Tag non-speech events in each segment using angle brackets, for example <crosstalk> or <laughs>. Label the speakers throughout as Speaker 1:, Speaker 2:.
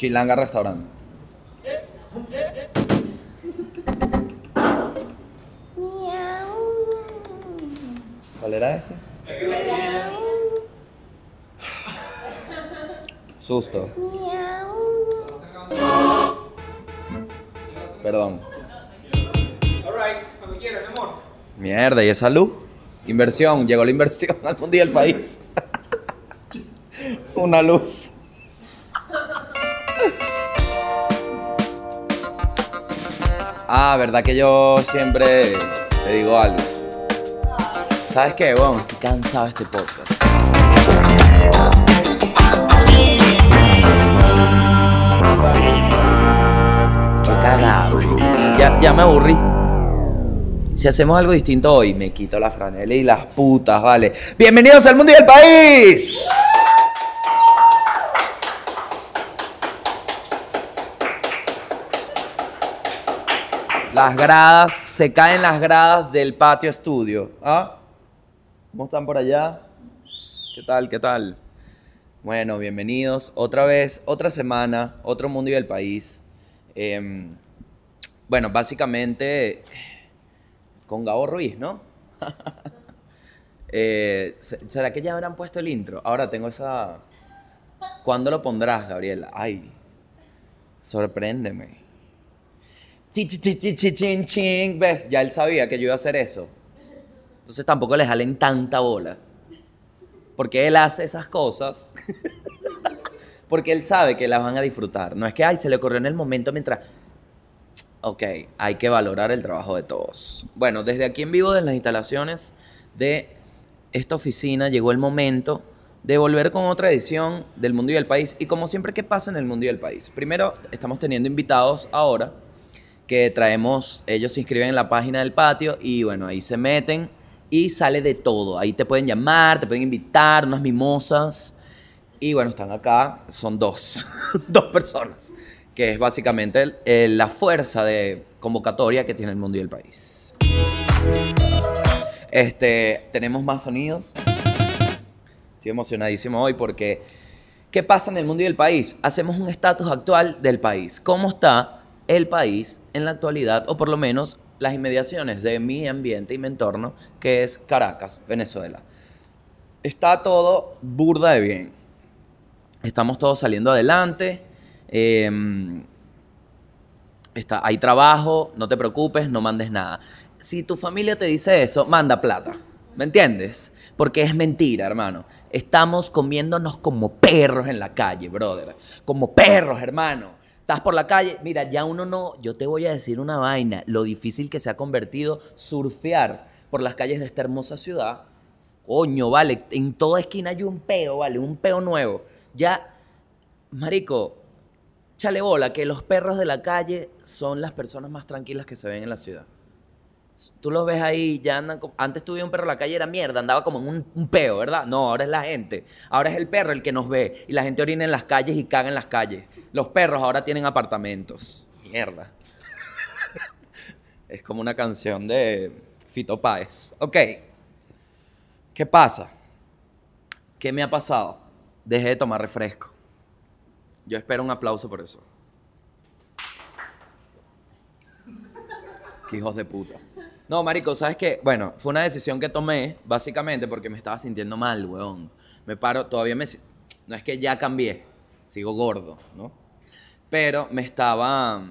Speaker 1: Chilanga Restaurante. ¿Cuál era este? Susto. Perdón. Mierda, ¿y esa luz? Inversión, llegó la inversión al mundo y al país. <laughs> Una luz. Ah, verdad que yo siempre te digo algo. ¿Sabes qué? Bueno, estoy cansado de este podcast. Qué cagado. Ya, ya me aburrí. Si hacemos algo distinto hoy, me quito la franela y las putas, vale. Bienvenidos al mundo y al país. Las gradas, se caen las gradas del patio estudio. ¿Ah? ¿Cómo están por allá? ¿Qué tal? ¿Qué tal? Bueno, bienvenidos. Otra vez, otra semana, otro mundo y el país. Em, bueno, básicamente con Gabo Ruiz, ¿no? <laughs> Eh, se- ¿Será que ya habrán puesto el intro? Ahora tengo esa... ¿Cuándo lo pondrás, Gabriela? Ay, sorpréndeme. Chi, chi, chi, chi, chi, chin, chin. ¿Ves? Ya él sabía que yo iba a hacer eso. Entonces tampoco le jalen tanta bola. Porque él hace esas cosas. <laughs> Porque él sabe que las van a disfrutar. No es que, ay, se le ocurrió en el momento mientras... Ok, hay que valorar el trabajo de todos. Bueno, desde aquí en vivo, de las instalaciones de esta oficina, llegó el momento de volver con otra edición del Mundo y el País. Y como siempre, ¿qué pasa en el Mundo y el País? Primero, estamos teniendo invitados ahora que traemos, ellos se inscriben en la página del patio y bueno, ahí se meten y sale de todo. Ahí te pueden llamar, te pueden invitar, unas mimosas. Y bueno, están acá, son dos, <laughs> dos personas, que es básicamente el- el- la fuerza de convocatoria que tiene el mundo y el país. Este, tenemos más sonidos. Estoy emocionadísimo hoy porque ¿qué pasa en el mundo y el país? Hacemos un estatus actual del país. ¿Cómo está el país en la actualidad o por lo menos las inmediaciones de mi ambiente y mi entorno, que es Caracas, Venezuela? Está todo burda de bien. Estamos todos saliendo adelante. em, está, hay trabajo, no te preocupes, no mandes nada. Si tu familia te dice eso, manda plata. ¿Me entiendes? Porque es mentira, hermano. Estamos comiéndonos como perros en la calle, brother. Como perros, hermano. Estás por la calle, mira, ya uno no, yo te voy a decir una vaina, lo difícil que se ha convertido surfear por las calles de esta hermosa ciudad. Coño, vale, en toda esquina hay un peo, vale, un peo nuevo. Ya, marico, chale bola, que los perros de la calle son las personas más tranquilas que se ven en la ciudad. Tú los ves ahí, ya andan como... Antes tuve un perro en la calle, era mierda, andaba como en un, peo, ¿verdad? No, ahora es la gente. Ahora es el perro el que nos ve. Y la gente orina en las calles y caga en las calles. Los perros ahora tienen apartamentos. Mierda. es como una canción de Fito Páez. Ok. ¿Qué pasa? ¿Qué me ha pasado? Dejé de tomar refresco. Yo espero un aplauso por eso. Hijos de puta. No, marico, ¿sabes qué? Bueno, fue una decisión que tomé, básicamente, porque me estaba sintiendo mal, weón. Me paro, todavía me... No es que ya cambié, sigo gordo, ¿no? Pero me estaba...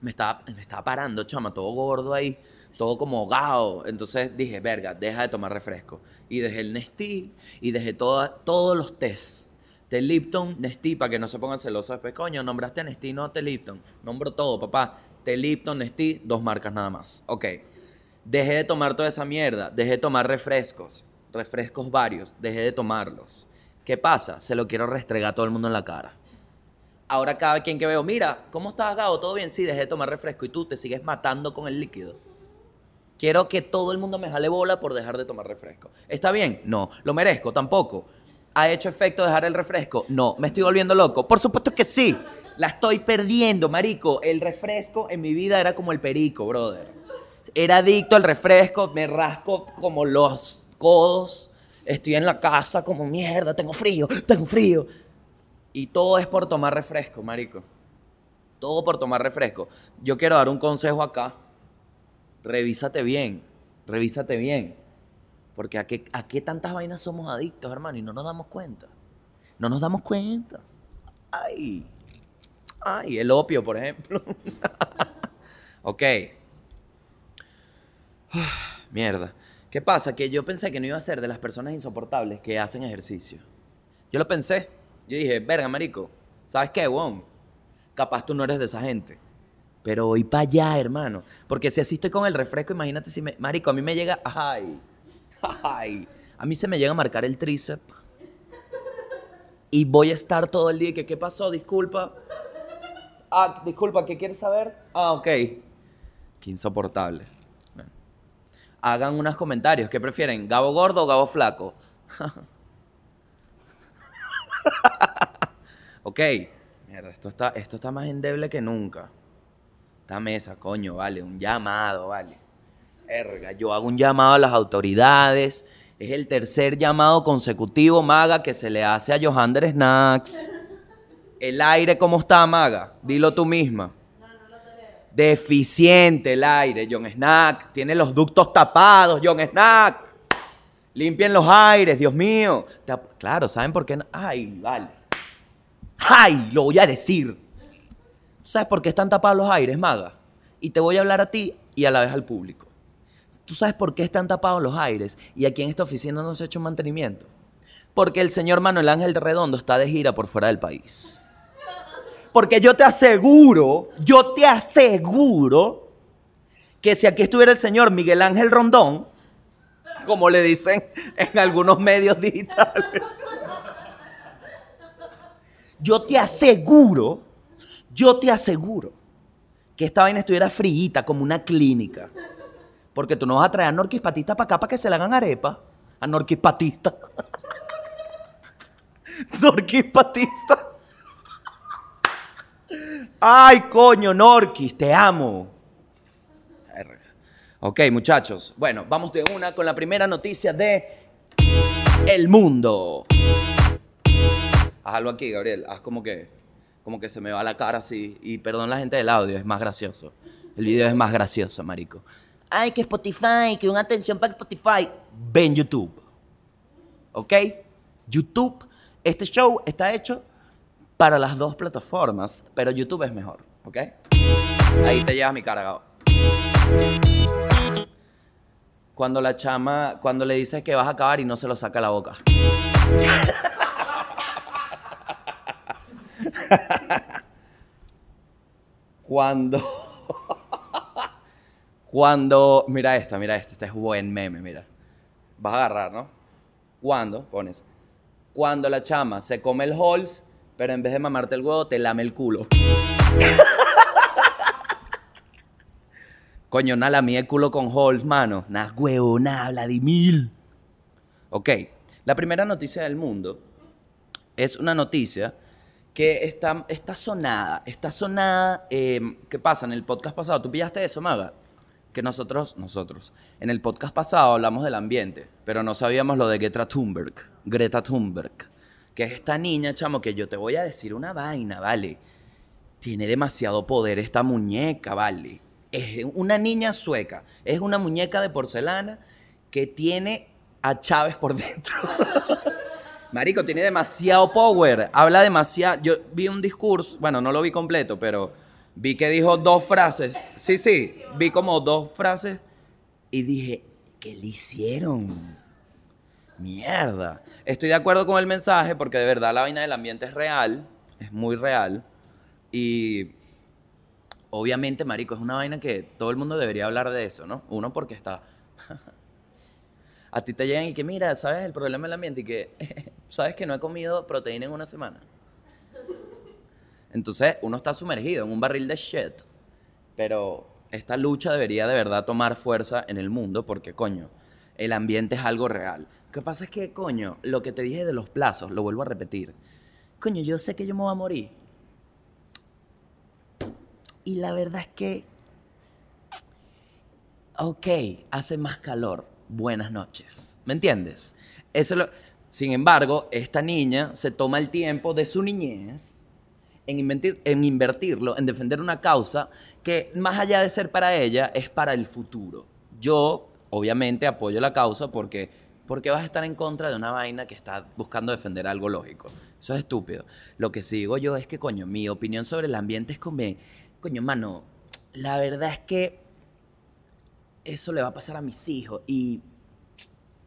Speaker 1: Me estaba, me estaba parando, chama, todo gordo ahí, todo como ahogado. Entonces dije, verga, deja de tomar refresco. Y dejé el Nestí y dejé toda- todos los tés. Té Lipton, Nestí, para que no se pongan celosos después. Coño, nombraste a Nestí, no Té Lipton. Nombro todo, papá. Té Lipton, Nestí, dos marcas nada más. Ok. Dejé de tomar toda esa mierda. Dejé de tomar refrescos. Refrescos varios. Dejé de tomarlos. ¿Qué pasa? Se lo quiero restregar a todo el mundo en la cara. Ahora cada quien que veo, mira, ¿cómo estás, Gabo? ¿Todo bien? Sí, dejé de tomar refresco y tú te sigues matando con el líquido. Quiero que todo el mundo me jale bola por dejar de tomar refresco. ¿Está bien? No. ¿Lo merezco? Tampoco. ¿Ha hecho efecto dejar el refresco? No. ¿Me estoy volviendo loco? Por supuesto que sí. La estoy perdiendo, marico. El refresco en mi vida era como el perico, brother. Era adicto al refresco, me rasco como los codos. Estoy en la casa como mierda, tengo frío, tengo frío. Y todo es por tomar refresco, marico. Todo por tomar refresco. Yo quiero dar un consejo acá. Revísate bien. Revísate bien. Porque a qué, a qué tantas vainas somos adictos, hermano, y no nos damos cuenta. No nos damos cuenta. Ay. Ay, el opio, por ejemplo. <laughs> ok. <sighs> Mierda. ¿Qué pasa? Que yo pensé que no iba a ser de las personas insoportables que hacen ejercicio. Yo lo pensé. Yo dije, verga, marico, ¿sabes qué, Won? Capaz tú no eres de esa gente. Pero voy para allá, hermano. Porque si asiste con el refresco, imagínate si me... Marico, a mí me llega... Ay. <laughs> Ay. A mí se me llega a marcar el tríceps. Y voy a estar todo el día que, ¿qué pasó? Disculpa. Ah, disculpa, ¿qué quieres saber? Ah, ok. Qué insoportable. Hagan unos comentarios. ¿Qué prefieren? ¿Gabo gordo o Gabo flaco? <laughs> ok. Mierda, esto está, esto está más endeble que nunca. Esta mesa, coño, vale. Un llamado, vale. Erga, yo hago un llamado a las autoridades. Es el tercer llamado consecutivo, Maga, que se le hace a Johander Snacks. El aire, ¿cómo está, Maga? Dilo tú misma. Deficiente el aire, John Snack. Tiene los ductos tapados, John Snack. Limpien los aires, Dios mío. Claro, ¿saben por qué? no? Ay, vale. ¡Ay! Lo voy a decir. ¿Tú ¿Sabes por qué están tapados los aires, Maga? Y te voy a hablar a ti y a la vez al público. ¿Tú sabes por qué están tapados los aires y aquí en esta oficina no se ha hecho mantenimiento? Porque el señor Manuel Ángel Redondo está de gira por fuera del país. Porque yo te aseguro, yo te aseguro que si aquí estuviera el señor Miguel Ángel Rondón, como le dicen en algunos medios digitales, yo te aseguro, yo te aseguro que esta vaina estuviera frita como una clínica. Porque tú no vas a traer a Norquis Patista para acá para que se le hagan arepa. A Norquis Patista. <laughs> Norquis Patista. Ay, coño, Norquis, te amo. Ok, muchachos. Bueno, vamos de una con la primera noticia de El Mundo. Haz algo aquí, Gabriel. Haz como que, como que se me va la cara así. Y perdón la gente del audio, es más gracioso. El video es más gracioso, marico. Ay, que Spotify, que una atención para Spotify. Ven YouTube. ¿Ok? YouTube, este show está hecho para las dos plataformas, pero YouTube es mejor. ¿Ok? Ahí te llevas mi cara, Gabo. Cuando la chama, cuando le dices que vas a acabar y no se lo saca la boca. Cuando. Cuando. Mira esta, mira esta. Este es buen meme, mira. Vas a agarrar, ¿no? Cuando, pones. Cuando la chama se come el Halls, pero en vez de mamarte el huevo, te lame el culo. Coño, nada, la el culo con Halls, mano. Nah, huevo, nada, Vladimir. Ok, la primera noticia del mundo es una noticia que está, está sonada. Está sonada. eh, ¿Qué pasa? En el podcast pasado, ¿tú pillaste eso, Maga? Que nosotros, nosotros, en el podcast pasado hablamos del ambiente, pero no sabíamos lo de Greta Thunberg. Greta Thunberg. Que es esta niña, chamo, que yo te voy a decir una vaina, ¿vale? Tiene demasiado poder esta muñeca, ¿vale? Es una niña sueca. Es una muñeca de porcelana que tiene a Chávez por <laughs> dentro. Marico, tiene demasiado power. Habla demasiado. Yo vi un discurso, bueno, no lo vi completo, pero vi que dijo dos frases. Sí, sí, vi como dos frases y dije, ¿qué le hicieron? Mierda. Estoy de acuerdo con el mensaje porque de verdad la vaina del ambiente es real, es muy real. Y obviamente, Marico, es una vaina que todo el mundo debería hablar de eso, ¿no? Uno porque está <laughs> a ti te llegan y que, mira, ¿sabes el problema del ambiente? Y que, <laughs> ¿sabes que no he comido proteína en una semana? Entonces, uno está sumergido en un barril de shit. Pero esta lucha debería de verdad tomar fuerza en el mundo porque, coño, el ambiente es algo real. Que pasa es que, coño, lo que te dije de los plazos, lo vuelvo a repetir. Coño, yo sé que yo me voy a morir. Y la verdad es que, ok, hace más calor. Buenas noches. ¿Me entiendes? Eso es lo... Sin embargo, esta niña se toma el tiempo de su niñez en, en invertirlo, en defender una causa que más allá de ser para ella, es para el futuro. Yo, obviamente, apoyo la causa porque, porque vas a estar en contra de una vaina que está buscando defender algo lógico. Eso es estúpido. Lo que sí digo yo es que, coño, mi opinión sobre el ambiente es como, coño, mano, la verdad es que eso le va a pasar a mis hijos y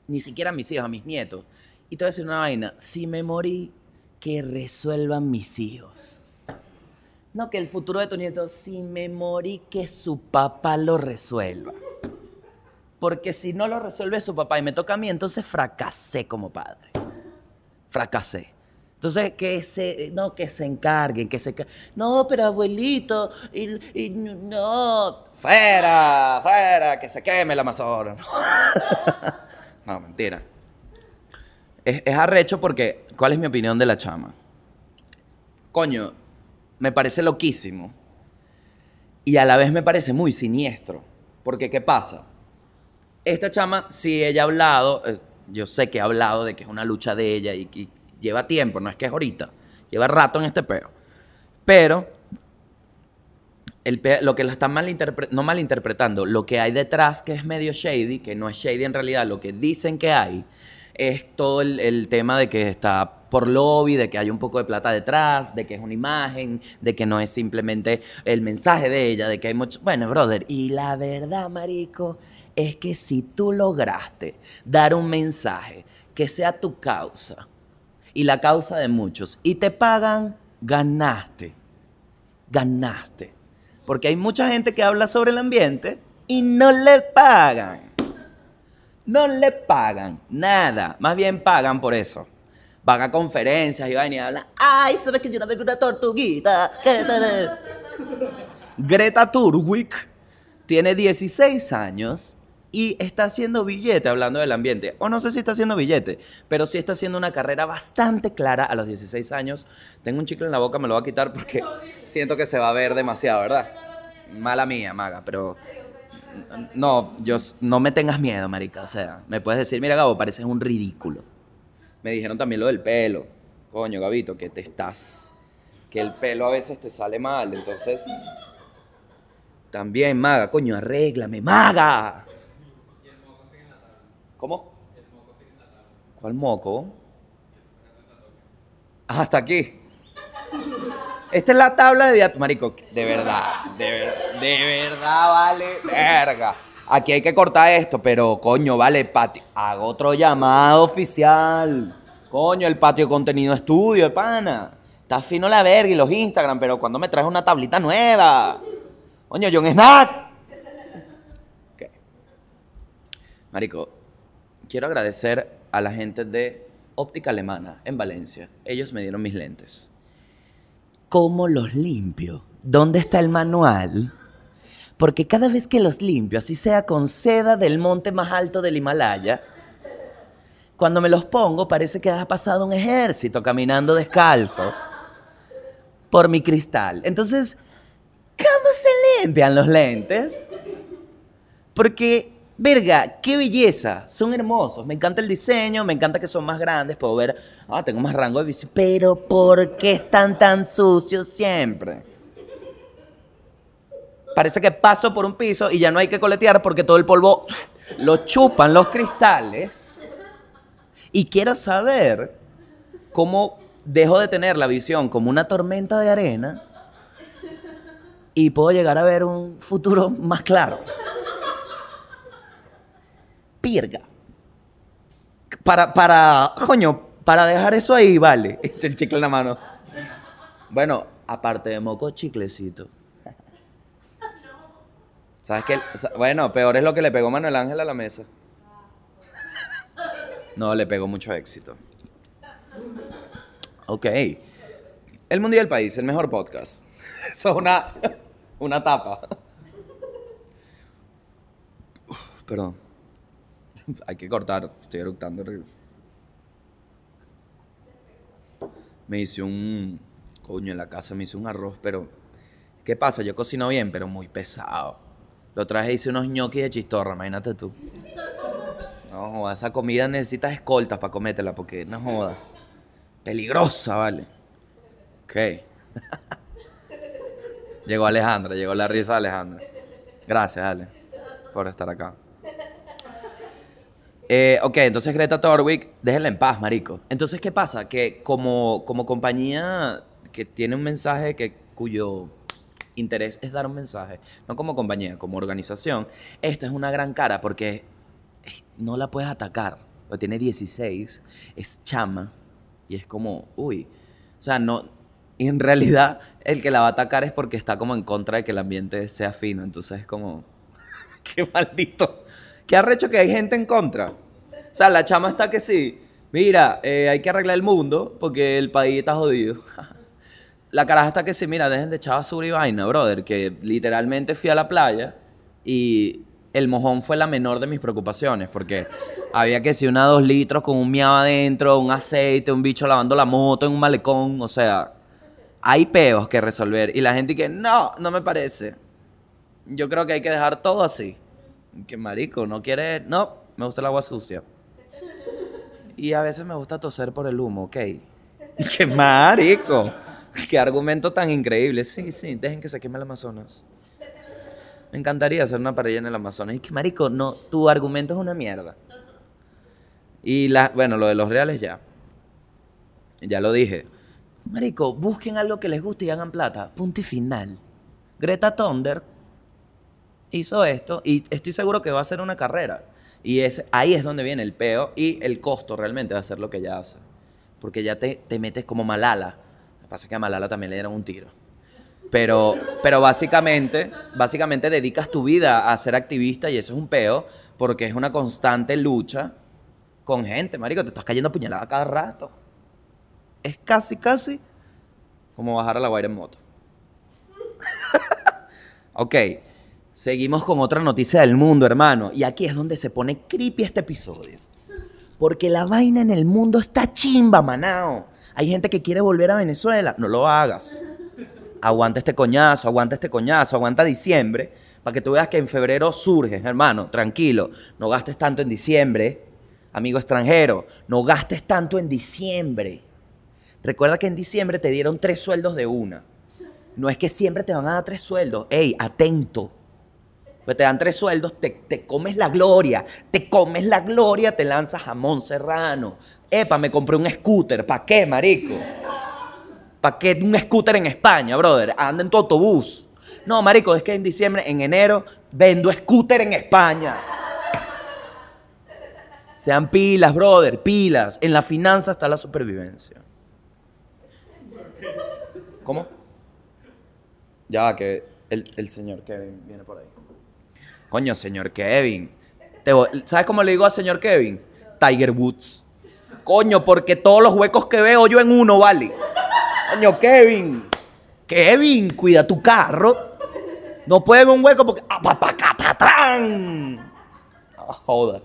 Speaker 1: ni siquiera a mis hijos, a mis nietos. Y te voy a decir una vaina, si me morí, que resuelvan mis hijos. No, que el futuro de tu nieto, si me morí, que su papá lo resuelva. Porque si no lo resuelve su papá y me toca a mí, entonces fracasé como padre. Fracasé. Entonces, que se, no, que se encarguen, que se... No, pero abuelito, y, no... Fuera, fuera, que se queme la mazorra. <laughs> no, mentira. Es, es arrecho porque, ¿cuál es mi opinión de la chama? Coño, me parece loquísimo. Y a la vez me parece muy siniestro. Porque, ¿qué pasa? Esta chama, si ella ha hablado, eh, yo sé que ha hablado de que es una lucha de ella y, y lleva tiempo, no es que es ahorita, lleva rato en este peo. Pero el lo que la están malinterpre- no malinterpretando, lo que hay detrás que es medio shady, que no es shady en realidad, lo que dicen que hay, es todo el, el tema de que está por lobby, de que hay un poco de plata detrás, de que es una imagen, de que no es simplemente el mensaje de ella, de que hay mucho... Bueno, brother, y la verdad, marico, es que si tú lograste dar un mensaje que sea tu causa y la causa de muchos, y te pagan, ganaste ganaste. Porque hay mucha gente que habla sobre el ambiente y no le pagan. No le pagan nada. Más bien pagan por eso. Van a conferencias y van y hablan. Ay, ¿sabes que yo no veo una tortuguita? ¿Qué <laughs> tal?" Greta Thunberg tiene 16 años y está haciendo billete hablando del ambiente. O no sé si está haciendo billete, pero sí está haciendo una carrera bastante clara a los 16 años. Tengo un chicle en la boca, me lo voy a quitar porque siento que se va a ver demasiado, ¿verdad? Mala mía, maga, pero... No, yo, no me tengas miedo, marica. O sea, me puedes decir, mira, Gabo, pareces un ridículo. Me dijeron también lo del pelo. Coño, Gabito, que te estás... Que el pelo a veces te sale mal, entonces... También, maga, coño, arréglame, maga. ¿Cómo? ¿Cuál moco? Ah, hasta aquí. Esta es la tabla de Marico, de verdad, de, ver- de verdad, vale, verga. Aquí hay que cortar esto, pero coño, vale, patio. Hago otro llamado oficial. Coño, el patio contenido estudio, pana. Está fino la verga y los Instagram, pero cuando me traes una tablita nueva. Coño, John Snack. Ok. Marico, quiero agradecer a la gente de Óptica Alemana en Valencia. Ellos me dieron mis lentes. ¿Cómo los limpio? ¿Dónde está el manual? Porque cada vez que los limpio, así sea con seda del monte más alto del Himalaya, cuando me los pongo parece que ha pasado un ejército caminando descalzo por mi cristal. Entonces, ¿cómo se limpian los lentes? Porque, verga, qué belleza, son hermosos. Me encanta el diseño, me encanta que son más grandes, puedo ver, ah, tengo más rango de visión. Pero, ¿por qué están tan sucios siempre? Parece que paso por un piso y ya no hay que coletear porque todo el polvo <laughs> lo chupan los cristales. Y quiero saber cómo dejo de tener la visión como una tormenta de arena y puedo llegar a ver un futuro más claro. Para, para, coño, para dejar eso ahí, vale. <laughs> Es el chicle en la mano. Bueno, aparte de moco, chiclecito. <laughs> ¿Sabes qué? Bueno, peor es lo que le pegó Manuel Ángel a la mesa. No, le pegó mucho éxito. Ok. El Mundo y el País, el mejor podcast. <laughs> Eso es una, una tapa. Perdón. <laughs> Hay que cortar, estoy eructando horrible. Me hice un... Coño, en la casa me hice un arroz, pero... ¿Qué pasa? Yo cocino bien, pero muy pesado. Lo traje, hice unos ñoquis de chistorra, imagínate tú. No esa comida necesitas escoltas para comértela porque no joda. Peligrosa, vale. Ok. <laughs> llegó Alejandra, llegó la risa de Alejandra. Gracias, Ale, por estar acá. Eh, ok, entonces Greta Thorwick, déjenla en paz, marico. Entonces, ¿qué pasa? Que como, como compañía que tiene un mensaje que, cuyo interés es dar un mensaje, no como compañía, como organización, esta es una gran cara porque no la puedes atacar. Pero tiene 16, es chama y es como, uy. O sea, no. En realidad, el que la va a atacar es porque está como en contra de que el ambiente sea fino. Entonces es como. <laughs> Qué maldito. Qué arrecho que hay gente en contra. O sea, la chama está que sí. Mira, eh, hay que arreglar el mundo porque el país está jodido. <laughs> La caraja está que sí, mira, dejen de echar basura y vaina, brother. Que literalmente fui a la playa y el mojón fue la menor de mis preocupaciones. Porque había que si una dos litros con un miau adentro, un aceite, un bicho lavando la moto en un malecón. O sea, hay peos que resolver. Y la gente que no, no me parece. Yo creo que hay que dejar todo así. Que marico, no quiere. No, me gusta el agua sucia. Y a veces me gusta toser por el humo, ok. <laughs> ¡Qué marico! ¡Qué argumento tan increíble! Sí, sí, dejen que se queme el Amazonas. Me encantaría hacer una parrilla en el Amazonas. Y que marico, no, tu argumento es una mierda. Y la, bueno, lo de los reales ya. Ya lo dije. Marico, busquen algo que les guste y hagan plata. Punto y final. Greta Thunder hizo esto y estoy seguro que va a ser una carrera. Y es, ahí es donde viene el peo y el costo realmente de hacer lo que ella hace. Porque ya te, te metes como Malala. Lo que pasa es que a Malala también le dieron un tiro. Pero, pero básicamente, básicamente dedicas tu vida a ser activista y eso es un peo porque es una constante lucha con gente, marico. Te estás cayendo a puñalada cada rato. Es casi, casi como bajar a la guaira en moto. <laughs> ok, seguimos con otra noticia del mundo, hermano. Y aquí es donde se pone creepy este episodio. Porque la vaina en el mundo está chimba, manao. Hay gente que quiere volver a Venezuela. No lo hagas. Aguanta este coñazo, aguanta este coñazo, aguanta diciembre. Para que tú veas que en febrero surge, hermano. Tranquilo. No gastes tanto en diciembre. Amigo extranjero, no gastes tanto en diciembre. Recuerda que en diciembre te dieron tres sueldos de una. No es que siempre te van a dar tres sueldos. Ey, atento. Pues te dan tres sueldos, te, te comes la gloria, te comes la gloria, te lanzas jamón serrano. Epa, me compré un scooter. ¿Para qué, marico? ¿Para qué un scooter en España, brother? Anda en tu autobús. No, marico, es que en diciembre, en enero, vendo scooter en España. Sean pilas, brother, pilas. En la finanza está la supervivencia. ¿Cómo? Ya que el, el señor Kevin viene por ahí. Coño, señor Kevin. ¿Sabes cómo le digo al señor Kevin? Tiger Woods. Coño, porque todos los huecos que veo yo en uno, vale. Coño, Kevin. Kevin, cuida tu carro. No puede ver un hueco porque. Ah, joda.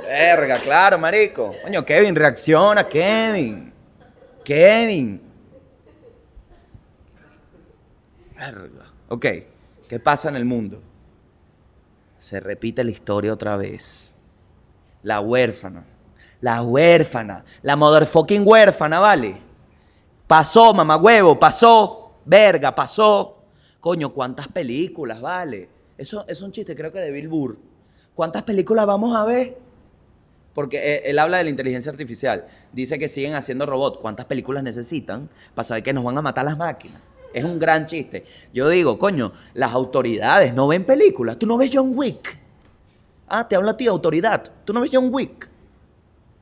Speaker 1: Verga, claro, marico. Coño, Kevin, reacciona, Kevin. Kevin. Verga. Ok, ¿qué pasa en el mundo? Se repite la historia otra vez. La huérfana. La huérfana. La motherfucking huérfana, ¿vale? Pasó, mamá huevo, pasó. Verga, pasó. Coño, ¿cuántas películas, vale? Eso es un chiste, creo que de Bill Burr. ¿Cuántas películas vamos a ver? Porque eh, él habla de la inteligencia artificial. Dice que siguen haciendo robots. ¿Cuántas películas necesitan para saber que nos van a matar las máquinas? Es un gran chiste. Yo digo, coño, las autoridades no ven películas. ¿Tú no ves John Wick? Ah, te hablo a ti, autoridad. ¿Tú no ves John Wick?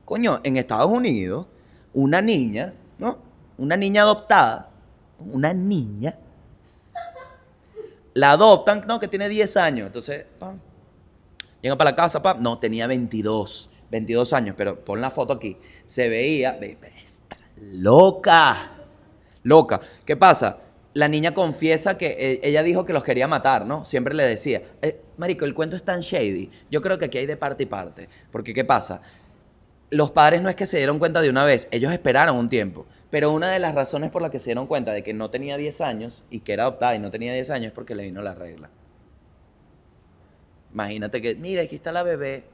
Speaker 1: Coño, en Estados Unidos, una niña, ¿no? Una niña adoptada, una niña, la adoptan, no, que tiene 10 años. Entonces, pam, llega para la casa, pam, no, tenía 22, 22 años, pero pon la foto aquí. Se veía, ve, ve, está loca, loca. ¿Qué pasa? La niña confiesa que eh, ella dijo que los quería matar, ¿no? Siempre le decía, eh, Marico, el cuento es tan shady. Yo creo que aquí hay de parte y parte. Porque, ¿qué pasa? los padres no es que se dieron cuenta de una vez, ellos esperaron un tiempo. Pero una de las razones por las que se dieron cuenta de que no tenía 10 años y que era adoptada y no tenía 10 años es porque le vino la regla. Imagínate que, mira, aquí está la bebé.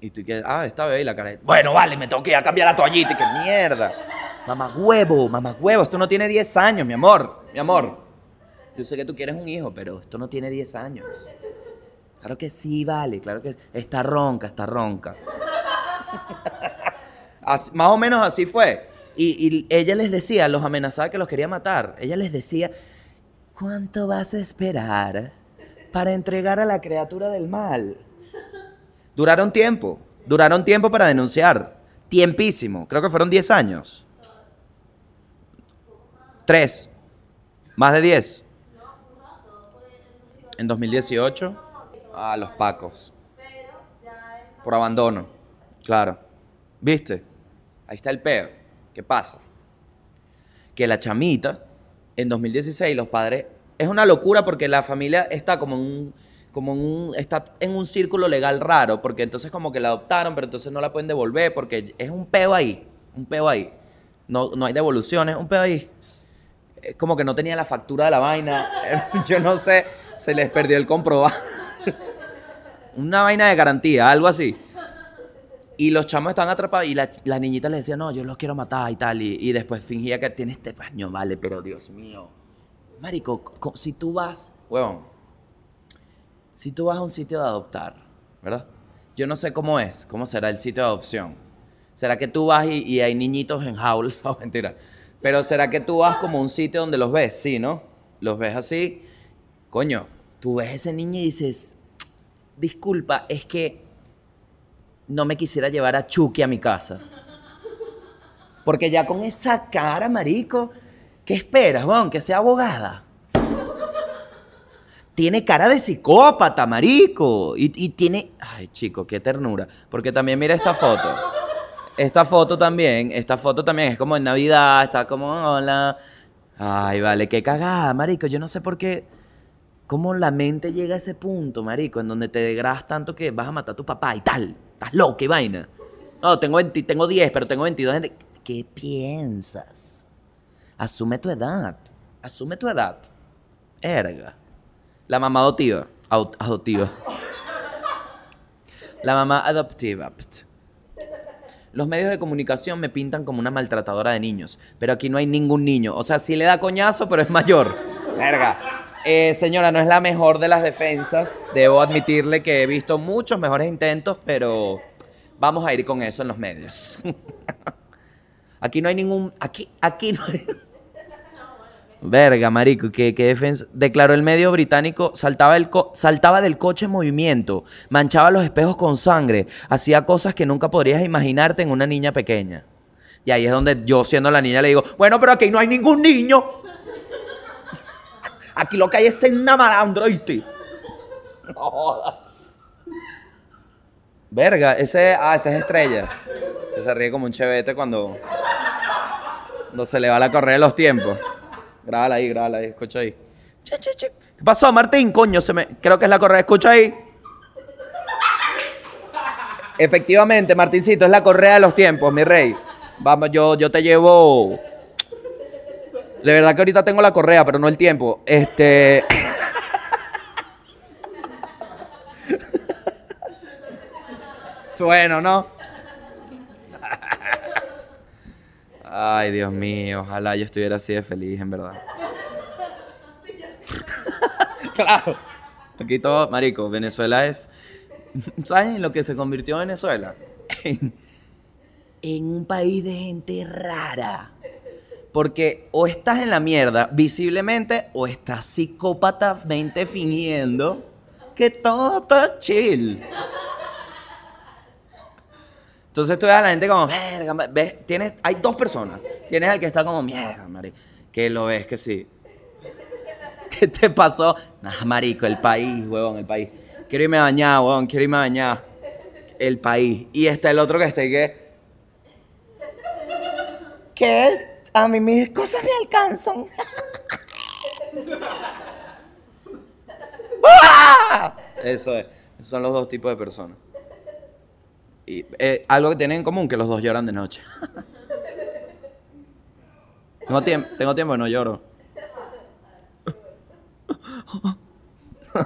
Speaker 1: Y tú que, ah, esta bebé y la cara bueno, vale, me tengo que ir a cambiar la toallita y qué mierda. Mamá huevo, mamá huevo, esto no tiene 10 años, mi amor, mi amor. Yo sé que tú quieres un hijo, pero esto no tiene 10 años. Claro que sí, vale, claro que está ronca, está ronca. <laughs> Más o menos así fue. Y, y ella les decía, los amenazaba que los quería matar. Ella les decía, ¿cuánto vas a esperar para entregar a la criatura del mal? Duraron tiempo, duraron tiempo para denunciar. Tiempísimo, creo que fueron 10 años. Tres, más de 10. En 2018, a los pacos. Por abandono, claro. ¿Viste? Ahí está el peo. ¿Qué pasa? Que la chamita, en 2016, los padres. Es una locura porque la familia está como en un. Como en un, está en un círculo legal raro, porque entonces como que la adoptaron, pero entonces no la pueden devolver, porque es un peo ahí, un peo ahí. No, no hay devoluciones, un peo ahí. Es como que no tenía la factura de la vaina. <laughs> Yo no sé, se les perdió el comprobado. Una vaina de garantía, algo así. Y los chamos estaban atrapados y la, la niñita le decía, no, yo los quiero matar y tal. Y, y después fingía que tiene este paño, vale, pero Dios mío. Marico, co- si tú vas, huevón, si tú vas a un sitio de adoptar, ¿verdad? Yo no sé cómo es, cómo será el sitio de adopción. ¿Será que tú vas y, y hay niñitos en jaulas? <laughs> No, mentira. Pero ¿será que tú vas como a un sitio donde los ves? Sí, ¿no? Los ves así. Coño, tú ves ese niño y dices, disculpa, es que no me quisiera llevar a Chucky a mi casa. Porque ya con esa cara, marico, ¿qué esperas, Bon? Que sea abogada. Tiene cara de psicópata, marico. Y, y tiene... Ay, chico, qué ternura. Porque también mira esta foto. Esta foto también, esta foto también es como en Navidad, está como, hola. Ay, vale, qué cagada, marico. Yo no sé por qué... ¿Cómo la mente llega a ese punto, marico, en donde te degradas tanto que vas a matar a tu papá y tal? Estás loco, qué vaina. No, tengo, 20 tengo 10, pero tengo 22. gente. ¿Qué piensas? Asume tu edad. Asume tu edad. Erga. La mamá adoptiva. Adoptiva. La mamá adoptiva. Pt. Los medios de comunicación me pintan como una maltratadora de niños, pero aquí no hay ningún niño. O sea, sí le da coñazo, pero es mayor. Verga. Eh, señora, no es la mejor de las defensas. Debo admitirle que he visto muchos mejores intentos, pero vamos a ir con eso en los medios. <laughs> aquí no hay ningún... Aquí, aquí no hay... Verga, marico, qué, qué defensa. Declaró el medio británico, saltaba, el co- saltaba del coche en movimiento, manchaba los espejos con sangre, hacía cosas que nunca podrías imaginarte en una niña pequeña. Y ahí es donde yo, siendo la niña, le digo, bueno, pero aquí no hay ningún niño. <laughs> Aquí lo que hay es una malandro, ¿viste? <laughs> No. Verga, ese, ah, ese es estrella. Se ríe como un chevete cuando, cuando se le va la correa de los tiempos. Grábala ahí, grábala ahí, escucha ahí. ¿Qué pasó, Martín? Coño, se me... creo que es la correa. Escucha ahí. Efectivamente, Martincito, es la correa de los tiempos, mi rey. Vamos, yo, yo te llevo. De verdad que ahorita tengo la correa, pero no el tiempo. Este. <laughs> Bueno, ¿no? Ay, Dios mío, ojalá yo estuviera así de feliz, en verdad. <laughs> claro. Aquí todo, marico, Venezuela es... ¿Saben lo que se convirtió Venezuela? En, en un país de gente rara. Porque o estás en la mierda visiblemente o estás psicópatamente fingiendo que todo está chill. Entonces tú ves a la gente como, ma-". ves, tienes, hay dos personas. Tienes al que está como, mierda, marico, que lo ves que sí. <laughs> ¿Qué te pasó? Nah, marico, el país, huevón, el país. Quiero irme a bañar, huevón, quiero irme a bañar. El país. Y está el otro que está que... ¿Qué? A mí mis cosas me alcanzan. <laughs> ¡Ah! Eso es. Son los dos tipos de personas. Eh, algo que tienen en común, que los dos lloran de noche. tengo, tiempo, tengo tiempo y no lloro.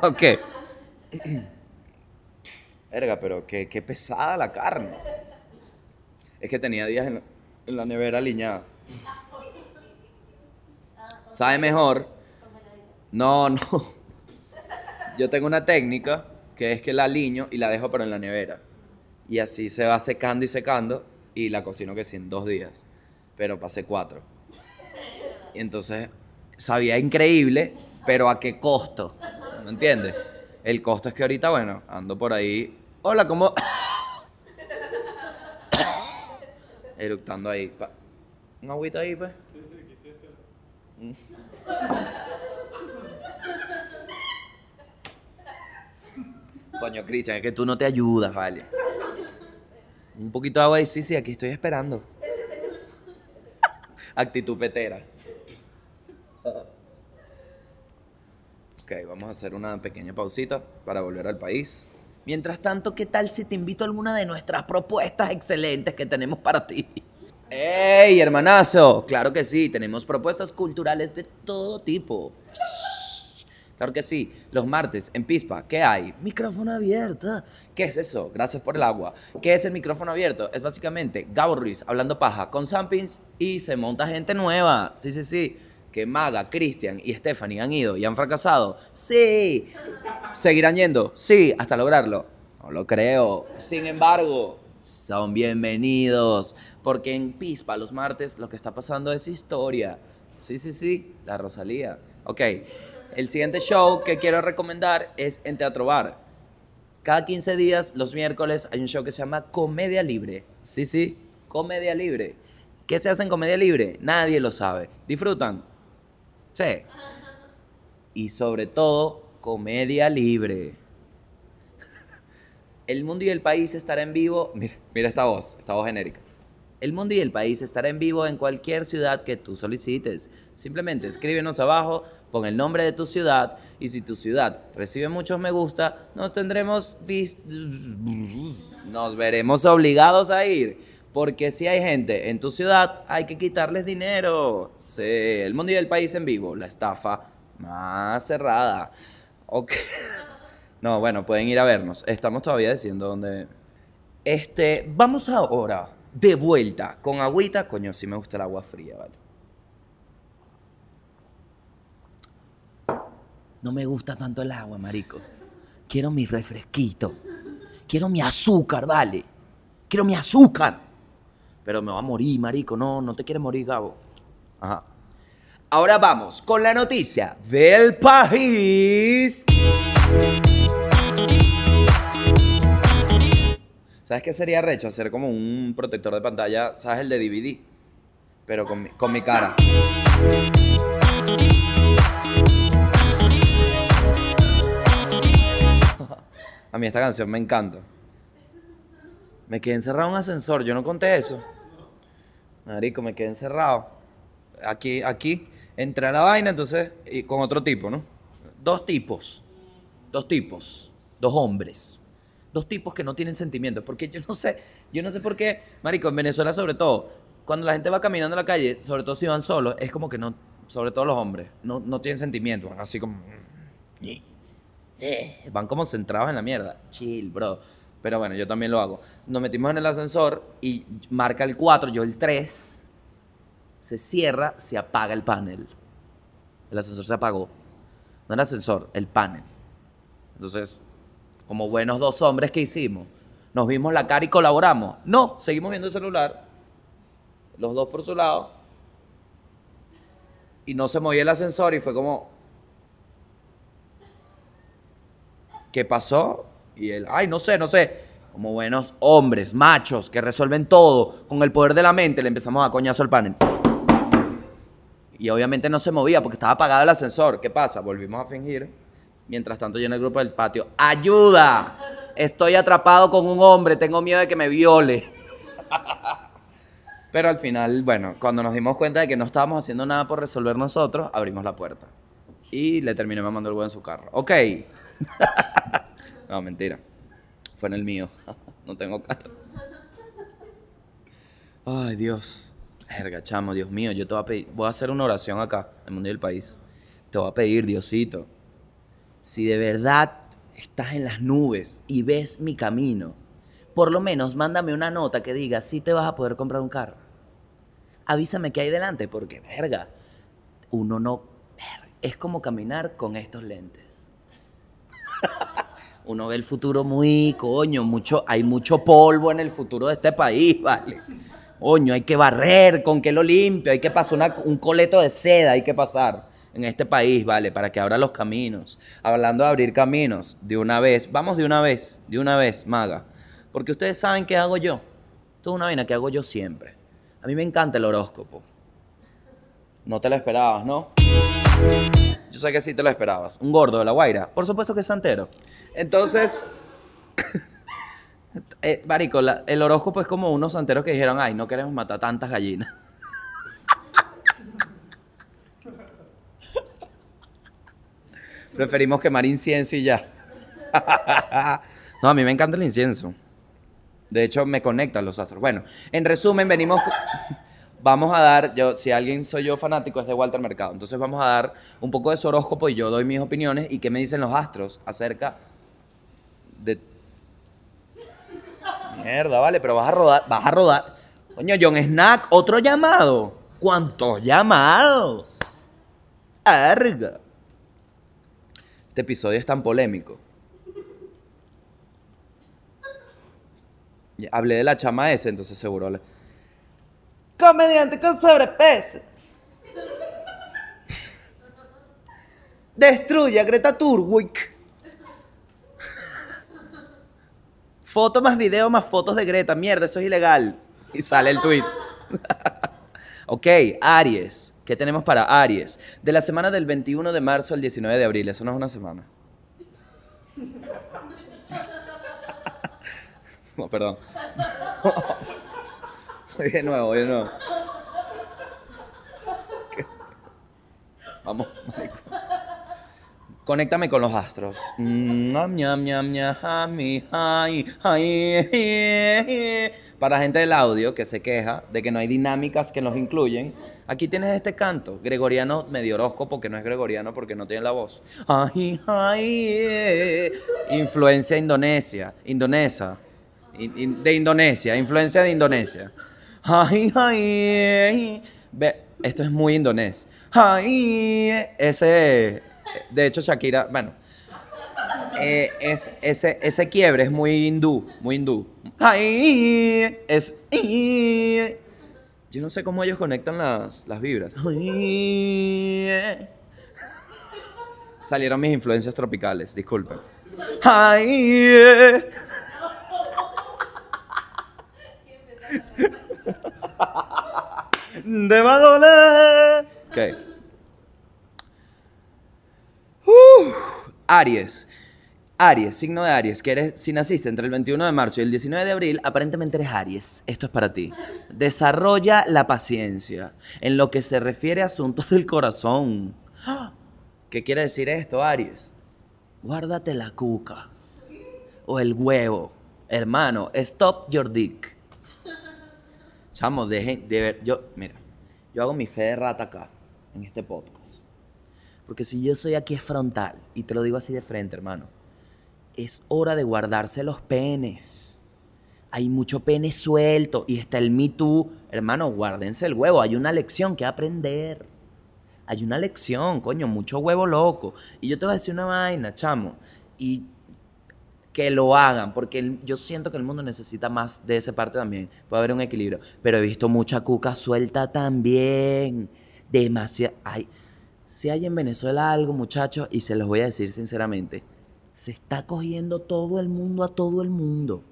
Speaker 1: ok. Verga, pero qué, qué pesada la carne. Es que tenía días en en la nevera aliñada. ¿Sabe mejor? No, no. Yo tengo una técnica que es que la aliño y la dejo pero en la nevera. Y así se va secando y secando y la cocino que sí en dos días. Pero pasé cuatro. Y entonces sabía increíble, pero ¿a qué costo? ¿Me entiendes? El costo es que ahorita, bueno, ando por ahí. Hola, ¿cómo? <coughs> Eructando ahí. ¿Un agüita ahí, pues?
Speaker 2: Sí, sí, aquí estoy esperando. <laughs>
Speaker 1: Coño, Cristian, es que tú no te ayudas, vale. Un poquito de agua ahí, sí, sí, aquí estoy esperando. <laughs> Actitud petera. Ok, vamos a hacer una pequeña pausita para volver al país. Mientras tanto, ¿qué tal si te invito a alguna de nuestras propuestas excelentes que tenemos para ti? ¡Ey, hermanazo! Claro que sí, tenemos propuestas culturales de todo tipo. Claro que sí. Los martes en Pispa, ¿qué hay? Micrófono abierto. ¿Qué es eso? Gracias por el agua. ¿Qué es el micrófono abierto? Es básicamente Gabo Ruiz hablando paja con Sampins y se monta gente nueva. Sí, sí, sí. Que Maga, Cristian y Stephanie han ido y han fracasado. Sí. ¿Seguirán yendo? Sí, hasta lograrlo. No lo creo. Sin embargo, son bienvenidos. Porque en Pispa los martes lo que está pasando es historia. Sí, sí, sí, la Rosalía. Ok, el siguiente show que quiero recomendar es en Teatro Bar. Cada 15 días, los miércoles, hay un show que se llama Comedia Libre. Sí, sí, Comedia Libre. ¿Qué se hace en Comedia Libre? Nadie lo sabe. ¿Disfrutan? Sí. Y sobre todo, Comedia Libre. El mundo y el país estará en vivo. Mira, mira esta voz, esta voz genérica. El mundo y el país estará en vivo en cualquier ciudad que tú solicites. Simplemente escríbenos abajo, pon el nombre de tu ciudad y si tu ciudad recibe muchos me gusta, nos tendremos nos veremos obligados a ir. Porque si hay gente en tu ciudad, hay que quitarles dinero. Sí, el mundo y el país en vivo, la estafa más cerrada. Ok. <laughs> No, bueno, pueden ir a vernos. Estamos todavía diciendo dónde. Este, vamos ahora de vuelta con agüita. Coño, sí me gusta el agua fría, vale. No me gusta tanto el agua, marico. Quiero mi refresquito. Quiero mi azúcar, vale. Quiero mi azúcar. Pero me va a morir, marico. No, no te quieres morir, Gabo. Ajá. Ahora vamos con la noticia del país. ¿Sabes qué sería recho? Hacer como un protector de pantalla, ¿sabes? El de DVD. Pero con mi, con mi cara. A mí esta canción me encanta. Me quedé encerrado en un ascensor, yo no conté eso. Marico, me quedé encerrado. Aquí, aquí, entré a la vaina, entonces, y con otro tipo, ¿no? Dos tipos. Dos tipos. Dos hombres. Dos tipos que no tienen sentimientos. Porque yo no sé, yo no sé por qué, Marico, en Venezuela sobre todo, cuando la gente va caminando en la calle, sobre todo si van solos, es como que no, sobre todo los hombres, no, no tienen sentimientos, así como... Eh, van como centrados en la mierda. Chill, bro. Pero bueno, yo también lo hago. Nos metimos en el ascensor y marca el 4, yo el 3. Se cierra, se apaga el panel. El ascensor se apagó. No el ascensor, el panel. Entonces, como buenos dos hombres que hicimos, nos vimos la cara y colaboramos. No, seguimos viendo el celular. Los dos por su lado. Y no se movía el ascensor y fue como, ¿qué pasó? Y él, ay, no sé, no sé. Como buenos hombres, machos, que resuelven todo con el poder de la mente, le empezamos a coñazo al panel. Y obviamente no se movía porque estaba apagado el ascensor. ¿Qué pasa? Volvimos a fingir. Mientras tanto, yo en el grupo del patio, ¡ayuda! Estoy atrapado con un hombre, tengo miedo de que me viole. <laughs> Pero al final, bueno, cuando nos dimos cuenta de que no estábamos haciendo nada por resolver nosotros, abrimos la puerta. Y le terminé mamando el huevo en su carro. Ok. <laughs> no, mentira. Fue en el mío. <laughs> no tengo carro. Ay, Dios. Verga, chamo, Dios mío. Yo te voy a pedir. Voy a hacer una oración acá, en el mundo del país. Te voy a pedir, Diosito. Si de verdad estás en las nubes y ves mi camino, por lo menos mándame una nota que diga si te vas a poder comprar un carro. Avísame qué hay delante, porque, verga, uno no... es como caminar con estos lentes. <laughs> uno ve el futuro muy, coño, mucho, hay mucho polvo en el futuro de este país, ¿vale? Coño, hay que barrer, ¿con qué lo limpio? Hay que pasar un coleto de seda, hay que pasar en este país, ¿vale? Para que abra los caminos. Hablando de abrir caminos, de una vez, vamos de una vez, de una vez, maga. Porque ustedes saben qué hago yo. Esto es una vaina que hago yo siempre. A mí me encanta el horóscopo. No te lo esperabas, ¿no? Yo sé que sí te lo esperabas. Un gordo de la Guaira. Por supuesto que es santero. Entonces, <laughs> eh, marico, el horóscopo es como unos santeros que dijeron, ay, no queremos matar tantas gallinas. <laughs> Preferimos quemar incienso y ya. <laughs> no, a mí me encanta el incienso. De hecho, me conecta a los astros. Bueno, en resumen, venimos. Vamos a dar, yo, si alguien soy yo fanático, es de Walter Mercado. Entonces vamos a dar un poco de su horóscopo y yo doy mis opiniones y qué me dicen los astros acerca de. Mierda, vale, pero vas a rodar, vas a rodar. Coño, John Snack, otro llamado. ¿Cuántos llamados? Arga. Este episodio es tan polémico. Hablé de la chama ese, entonces seguro. Comediante con sobrepeso. Destruye a Greta Thunberg. Foto más video más fotos de Greta. Mierda, eso es ilegal. Y sale el tweet. <laughs> ok, Aries. ¿Qué tenemos para Aries? De la semana del 21 de marzo al 19 de abril. Eso no es una semana. <laughs> No, perdón. <laughs> De nuevo, de nuevo. Vamos, marico. Conéctame con los astros. Para gente del audio que se queja de que no hay dinámicas que los incluyen, aquí tienes este canto, gregoriano medio horóscopo, que no es gregoriano porque no tiene la voz. Influencia indonesia, indonesa, In- in- de Indonesia, influencia de Indonesia. Esto es muy indonés. Ese, de hecho Shakira, bueno, eh, es, ese, ese quiebre es muy hindú, muy hindú. Es, yo no sé cómo ellos conectan las, las vibras. Salieron mis influencias tropicales, disculpen. De. Ok. Uf, Aries. Aries, signo de Aries, que eres, si naciste entre el 21 de marzo y el 19 de abril, aparentemente eres Aries. Esto es para ti. Desarrolla la paciencia en lo que se refiere a asuntos del corazón. ¿Qué quiere decir esto, Aries? Guárdate la cuca o el huevo. Hermano, stop your dick. Chamo, dejen de ver. Yo, mira, yo hago mi fe de rata acá, en este podcast. Porque si yo soy aquí frontal, y te lo digo así de frente, hermano, es hora de guardarse los penes. Hay mucho pene suelto y está el Me Too. Hermano, guárdense el huevo. Hay una lección que aprender. Hay una lección, coño, mucho huevo loco. Y yo te voy a decir una vaina, chamo. Y que lo hagan, porque yo siento que el mundo necesita más de esa parte también. Puede haber un equilibrio. Pero he visto mucha cuca suelta también. Demasiado. Ay, si hay en Venezuela algo, muchachos, y se los voy a decir sinceramente, se está cogiendo todo el mundo a todo el mundo.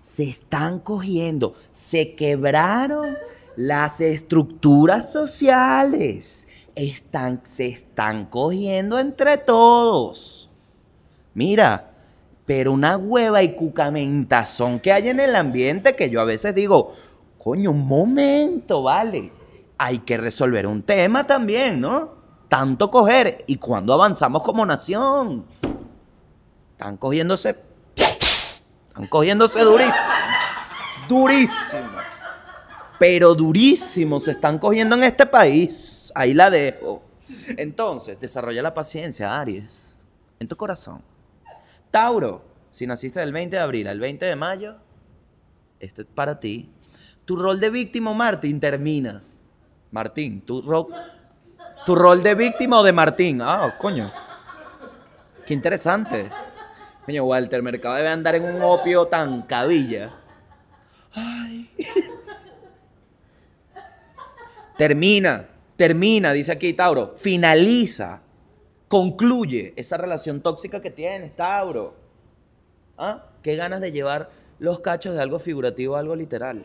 Speaker 1: Se están cogiendo, se quebraron las estructuras sociales. Están, se están cogiendo entre todos. Mira, pero una hueva y cucamentazón que hay en el ambiente que yo a veces digo, coño, un momento, vale. Hay que resolver un tema también, ¿no? Tanto coger. ¿Y cuando avanzamos como nación? Están cogiéndose. Están cogiéndose durísimo. Durísimo. Pero durísimo se están cogiendo en este país. Ahí la dejo. Entonces, desarrolla la paciencia, Aries. En tu corazón. Tauro, si naciste del 20 de abril al 20 de mayo, esto es para ti. Tu rol de víctima, Martín, termina. Martín, tu, tu rol de víctima o de Martín. Ah, coño. Qué interesante. Coño, Walter Mercado debe andar en un opio tan cabilla. Ay. Termina, termina, dice aquí Tauro. Finaliza, concluye esa relación tóxica que tienes, Tauro. ¿Ah? Qué ganas de llevar los cachos de algo figurativo a algo literal.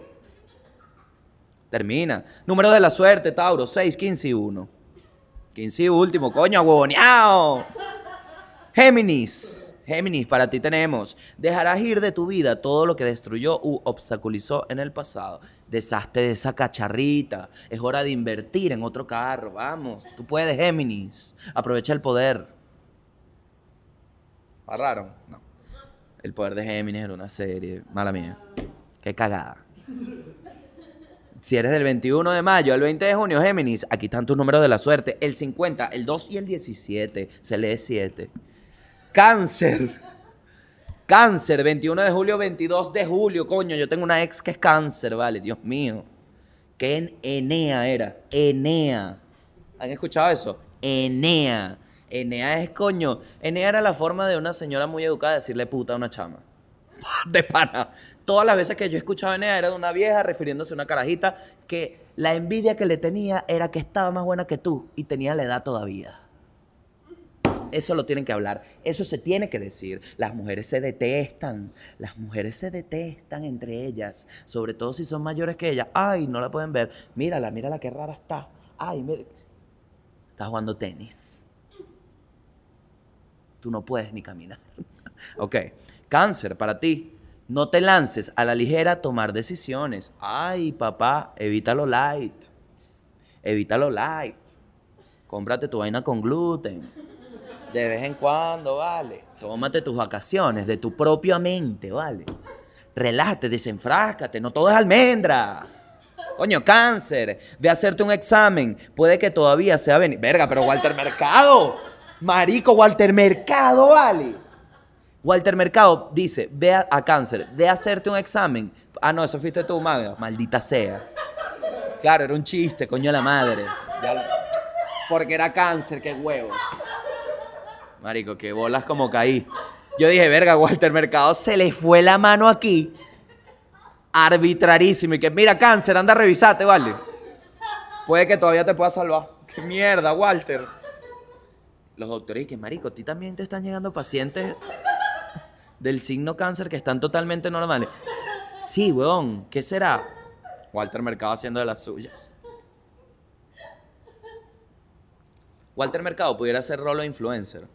Speaker 1: Termina. Número de la suerte, Tauro, 6, 15 y 1. 15 y último, coño, huevoneado. Géminis. Géminis, para ti tenemos. Dejarás ir de tu vida todo lo que destruyó u obstaculizó en el pasado. Deshazte de esa cacharrita. Es hora de invertir en otro carro. Vamos, tú puedes, Géminis. Aprovecha el poder. ¿Agarraron? No. El poder de Géminis era una serie. Mala mía. Qué cagada. Si eres del 21 de mayo al 20 de junio, Géminis, aquí están tus números de la suerte. El 50, el 2 y el 17. Se lee 7. Cáncer. Cáncer, 21 de julio, 22 de julio. Coño, yo tengo una ex que es cáncer, vale, Dios mío. Que en Enea era. Enea. ¿Han escuchado eso? Enea. Enea es coño. Enea era la forma de una señora muy educada decirle puta a una chama. <laughs> De pana. Todas las veces que yo escuchaba Enea era de una vieja refiriéndose a una carajita que la envidia que le tenía era que estaba más buena que tú y tenía la edad todavía. Eso lo tienen que hablar. Eso se tiene que decir. Las mujeres se detestan. Las mujeres se detestan entre ellas. Sobre todo si son mayores que ellas. Ay, no la pueden ver. Mírala, mírala qué rara está. Ay, mira. Está jugando tenis. Tú no puedes ni caminar. <laughs> ok. Cáncer, para ti. No te lances a la ligera tomar decisiones. Ay, papá, evítalo light. Evítalo light. Cómprate tu vaina con gluten. De vez en cuando, vale. Tómate tus vacaciones de tu propia mente, vale. Relájate, desenfráscate, no todo es almendra. Coño, cáncer, de hacerte un examen. Puede que todavía sea venir. Verga, pero Walter Mercado. Marico, Walter Mercado, vale. Walter Mercado dice, ve a, a cáncer, de hacerte un examen. Ah, no, eso fuiste tú, madre. Maldita sea. Claro, era un chiste, coño la madre. Porque era cáncer, qué huevos. Marico, que bolas como caí. Yo dije, verga, Walter Mercado se le fue la mano aquí. Arbitrarísimo. Y que, mira, cáncer, anda a revisarte, ¿vale? Puede que todavía te pueda salvar. Qué mierda, Walter. Los doctores, y que, marico, a ti también te están llegando pacientes del signo cáncer que están totalmente normales. Sí, weón, ¿qué será? Walter Mercado haciendo de las suyas. Walter Mercado pudiera ser rolo influencer.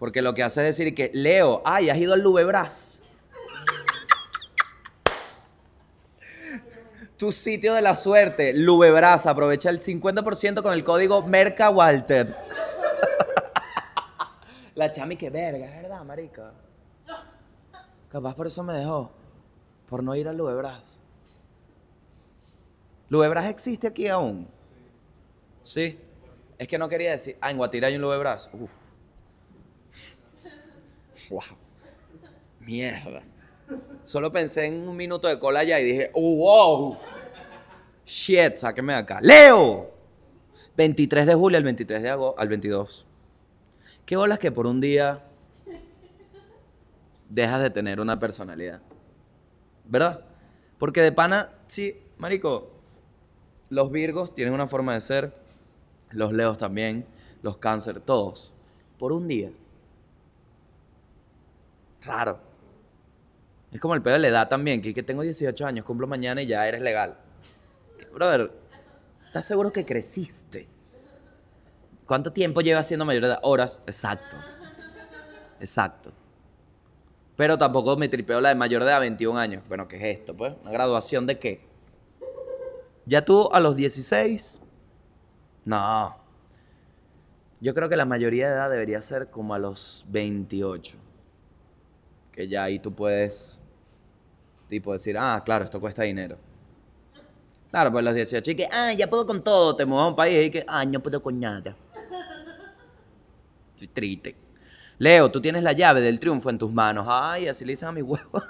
Speaker 1: Porque lo que hace es decir que, Leo, ay, has ido al Lubebras. tu sitio de la suerte, Lubebras. Aprovecha el 50% con el código MERCAWalter. <laughs> la chami que verga, es verdad, marica. Capaz por eso me dejó. Por no ir al Lubebras. ¿Lubebras existe aquí aún? Sí. Es que no quería decir. Ah, en Guatira hay un Lubebras. Uf. Wow. Mierda. Solo pensé en un minuto de cola allá y dije, oh, wow. Shit, sáqueme de acá. Leo. 23 de julio al 23 de agosto, al 22. ¿Qué bolas que por un día dejas de tener una personalidad? ¿Verdad? Porque de pana, sí, marico, los virgos tienen una forma de ser, los leos también, los cáncer, todos. Por un día. Raro. Es como el pedo de la edad también, que, tengo 18 años, cumplo mañana y ya eres legal. Brother, ¿estás seguro que creciste? ¿Cuánto tiempo llevas siendo mayor de edad? Horas, exacto. Exacto. Pero tampoco me tripeo la de mayor de edad, 21 años. Bueno, ¿qué es esto? Pues, ¿una graduación de qué? ¿Ya tú a los 16? No. Yo creo que la mayoría de edad debería ser como a los 28. Que ya ahí tú puedes, tipo, decir, ah, claro, esto cuesta dinero. Claro, pues a los 18 y que, ah, ya puedo con todo, te muevo a un país y que, ah, no puedo con nada. Estoy triste. Leo, tú tienes la llave del triunfo en tus manos. Ay, así le dicen a mi huevo. <laughs>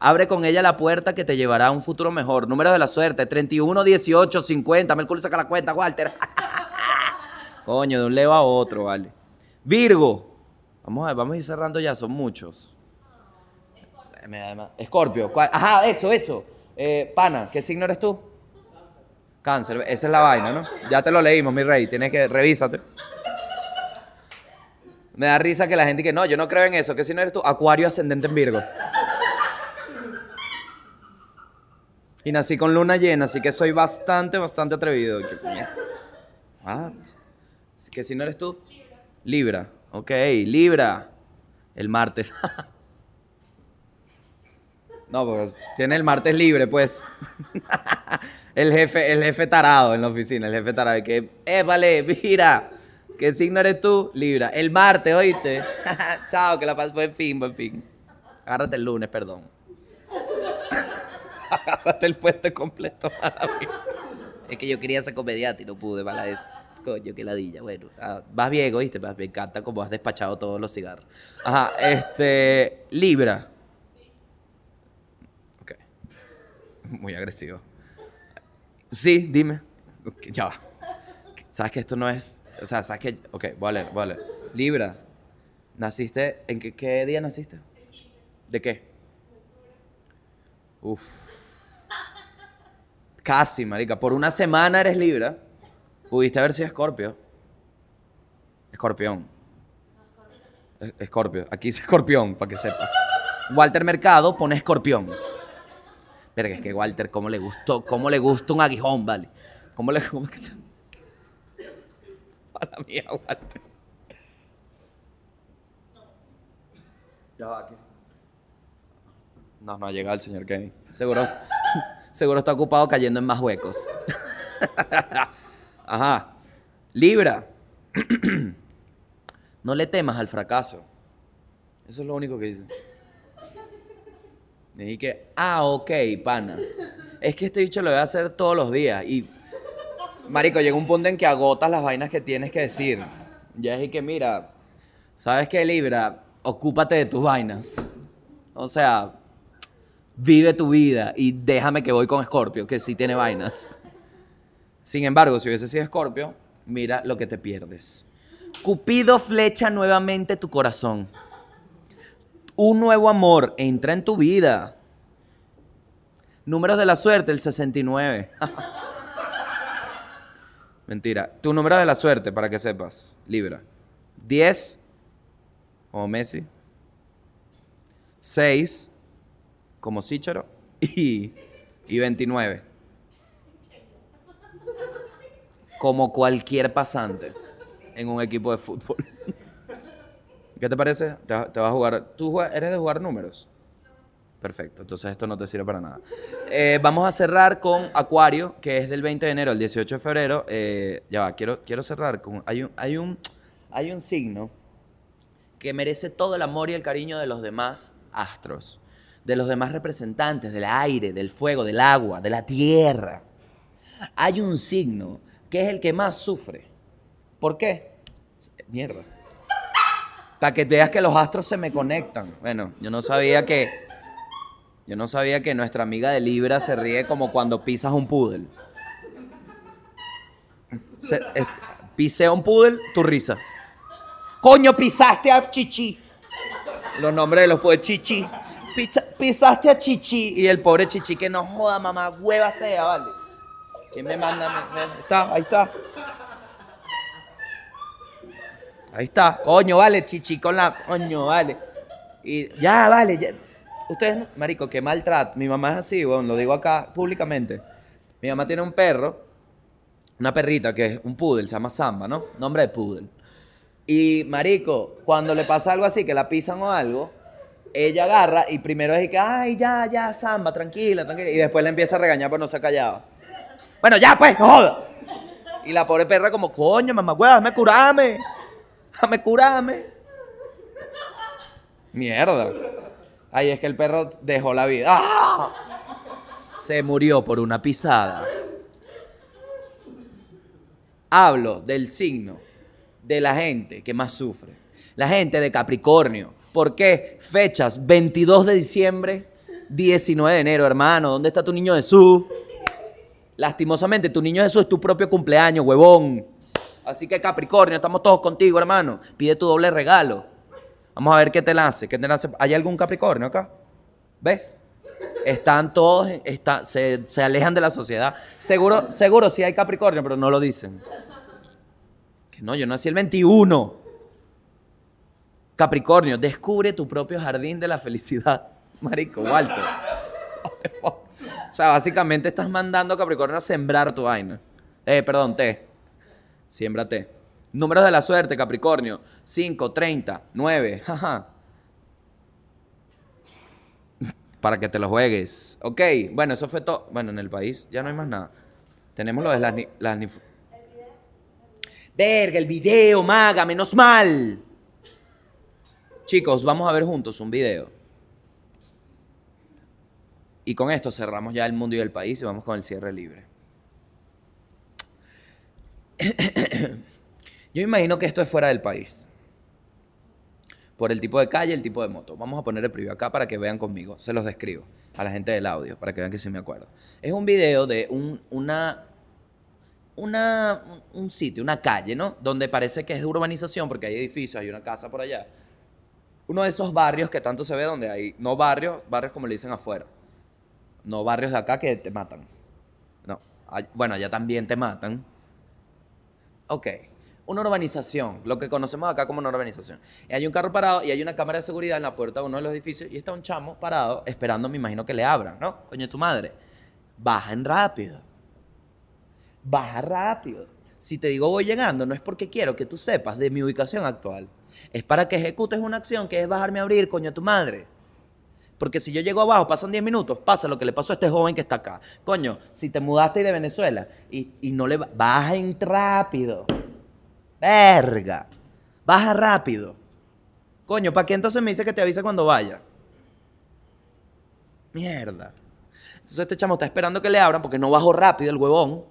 Speaker 1: Abre con ella la puerta que te llevará a un futuro mejor. Número de la suerte, 31, 18, 50. Me el culo saca la cuenta, Walter. <laughs> Coño, de un Leo a otro, vale. Virgo. Vamos a, vamos a ir cerrando ya, son muchos. Más- Escorpio. Ajá, eso, eso. Eh, pana, ¿qué signo eres tú? Cáncer. Esa es la vaina, ¿no? Ya te lo leímos, mi rey. Tienes que, revísate. Me da risa que la gente que no, yo no creo en eso. ¿Qué signo eres tú? Acuario ascendente en Virgo. Y nací con luna llena, así que soy bastante, bastante atrevido. ¿Qué? ¿Qué signo eres tú? Libra. Ok, Libra. El martes. <laughs> No, porque tiene el martes libre, pues. <laughs> el jefe, el jefe tarado en la oficina, el jefe tarado. Que, eh, vale, mira. ¿Qué signo eres tú? Libra. El martes, ¿oíste? <laughs> Chao, que la pases buen fin, buen fin. Agárrate el lunes, perdón. Agárrate el puente completo. es que yo quería ser comediante y no pude, mala es. Coño, qué ladilla. Bueno, ah, vas bien, ¿oíste? Me encanta como has despachado todos los cigarros. Ajá, este. Libra. Ok. Muy agresivo. Sí, dime. Ya va. Sabes que esto no es. O sea, sabes que. Ok, a leer. Libra. ¿Naciste? ¿En qué, qué día naciste? ¿De qué? Uf. Casi, marica. Por una semana eres Libra. Pudiste haber sido Escorpio. Escorpión. Es- Escorpio. Aquí dice escorpión, para que sepas. Walter Mercado pone escorpión. Pero es que Walter, ¿cómo le gustó? ¿Cómo le gusta un aguijón, vale? ¿Cómo le cómo que se A la mía, Walter. Ya va aquí. No, no ha llegado el señor Kenny. Seguro, <laughs> seguro está ocupado cayendo en más huecos. <laughs> Ajá. Libra. <clears throat> no le temas al fracaso. Eso es lo único que dice. Me dije ah, ok, pana. Es que este dicho lo voy a hacer todos los días. Y, marico, llega un punto en que agotas las vainas que tienes que decir. Ya es que, mira, ¿sabes qué, Libra? Ocúpate de tus vainas. O sea, vive tu vida y déjame que voy con Scorpio, que sí tiene vainas. Sin embargo, si hubiese sido Scorpio, mira lo que te pierdes. Cupido flecha nuevamente tu corazón. Un nuevo amor entra en tu vida. Números de la suerte, el 69. <laughs> Mentira. Tu número de la suerte, para que sepas, Libra. 10, como Messi. 6, como Sícharo. <laughs> Y, y 29. Como cualquier pasante en un equipo de fútbol. ¿Qué te parece? ¿Te, va- te vas a jugar? ¿Tú eres de jugar números? Perfecto, entonces esto no te sirve para nada. Eh, vamos a cerrar con Acuario, que es del 20 de enero al 18 de febrero. Eh, ya va, quiero, quiero cerrar con... Hay un, hay, un, hay un signo que merece todo el amor y el cariño de los demás astros, de los demás representantes del aire, del fuego, del agua, de la tierra. Hay un signo que es el que más sufre. ¿Por qué? Mierda. Para que veas que los astros se me conectan. Bueno, yo no sabía que. Yo no sabía que nuestra amiga de Libra se ríe como cuando pisas un poodle. Se- es- pisea un poodle, tu risa. Coño, pisaste a Chichi. Los nombres de los pobres Chichi. Pisaste a Chichi. Y el pobre Chichi que no joda, mamá, hueva sea, vale. ¿Quién me manda? Está, ahí está. Ahí está. Coño, vale, chichi con la. Coño, vale. Y ya, vale. Ustedes, marico, qué maltrato. Mi mamá es así, bueno, lo digo acá públicamente. Mi mamá tiene un perro, una perrita que es un poodle, se llama Samba, ¿no? Nombre de poodle. Y, marico, cuando le pasa algo así, que la pisan o algo, ella agarra y primero es que, ay, ya, ya, Samba, tranquila, tranquila. Y después le empieza a regañar por no se ha callado. Bueno, ya, pues, no. Y la pobre perra como, coño, mamá, hueva, déjame curarme. Déjame curarme. Mierda. Ay, es que el perro dejó la vida. ¡Ah! Se murió por una pisada. Hablo del signo de la gente que más sufre. La gente de Capricornio. ¿Por qué? Fechas 22 de diciembre, 19 de enero, hermano. ¿Dónde está tu niño Jesús? Lastimosamente, tu niño Jesús es tu propio cumpleaños, huevón. Así que Capricornio, estamos todos contigo, hermano. Pide tu doble regalo. Vamos a ver qué te lance. ¿Qué te lance? ¿Hay algún Capricornio acá? ¿Ves? Están todos, está- se, se alejan de la sociedad. Seguro, seguro sí hay Capricornio, pero no lo dicen. Que no, yo nací el 21. Capricornio, descubre tu propio jardín de la felicidad. Marico, Walter. <laughs> O sea, básicamente estás mandando a Capricornio a sembrar tu vaina. Eh, perdón, té. Siémbrate. Números de la suerte, Capricornio. 5, 30, 9. Jaja. Para que te lo juegues. Ok, bueno, eso fue todo. Bueno, en el país ya no hay más nada. Tenemos lo de las... las nif- Verga, el video, maga, menos mal. Chicos, vamos a ver juntos un video. Y con esto cerramos ya el mundo y el país y vamos con el cierre libre. <coughs> Yo imagino que esto es fuera del país. Por el tipo de calle, el tipo de moto. Vamos a poner el preview acá para que vean conmigo. Se los describo a la gente del audio para que vean que sí me acuerdo. Es un video de un, una, una, un- sitio, una calle, ¿no? Donde parece que es urbanización porque hay edificios, hay una casa por allá. Uno de esos barrios que tanto se ve donde hay, no barrios, barrios como le dicen afuera. No barrios de acá que te matan. No. Bueno, allá también te matan. Ok. Una urbanización, lo que conocemos acá como una urbanización. Hay un carro parado y hay una cámara de seguridad en la puerta de uno de los edificios y está un chamo parado esperando, me imagino que le abran, ¿no? Coño, tu madre. Bajan rápido. Baja rápido. Si te digo voy llegando, no es porque quiero que tú sepas de mi ubicación actual. Es para que ejecutes una acción que es bajarme a abrir, coño, tu madre. Porque si yo llego abajo, pasan 10 minutos, pasa lo que le pasó a este joven que está acá. Coño, si te mudaste de Venezuela y, y no le va- bajen rápido. Verga. Baja rápido. Coño, ¿para qué entonces me dice que te avisa cuando vaya? Mierda. Entonces este chamo está esperando que le abran porque no bajó rápido el huevón.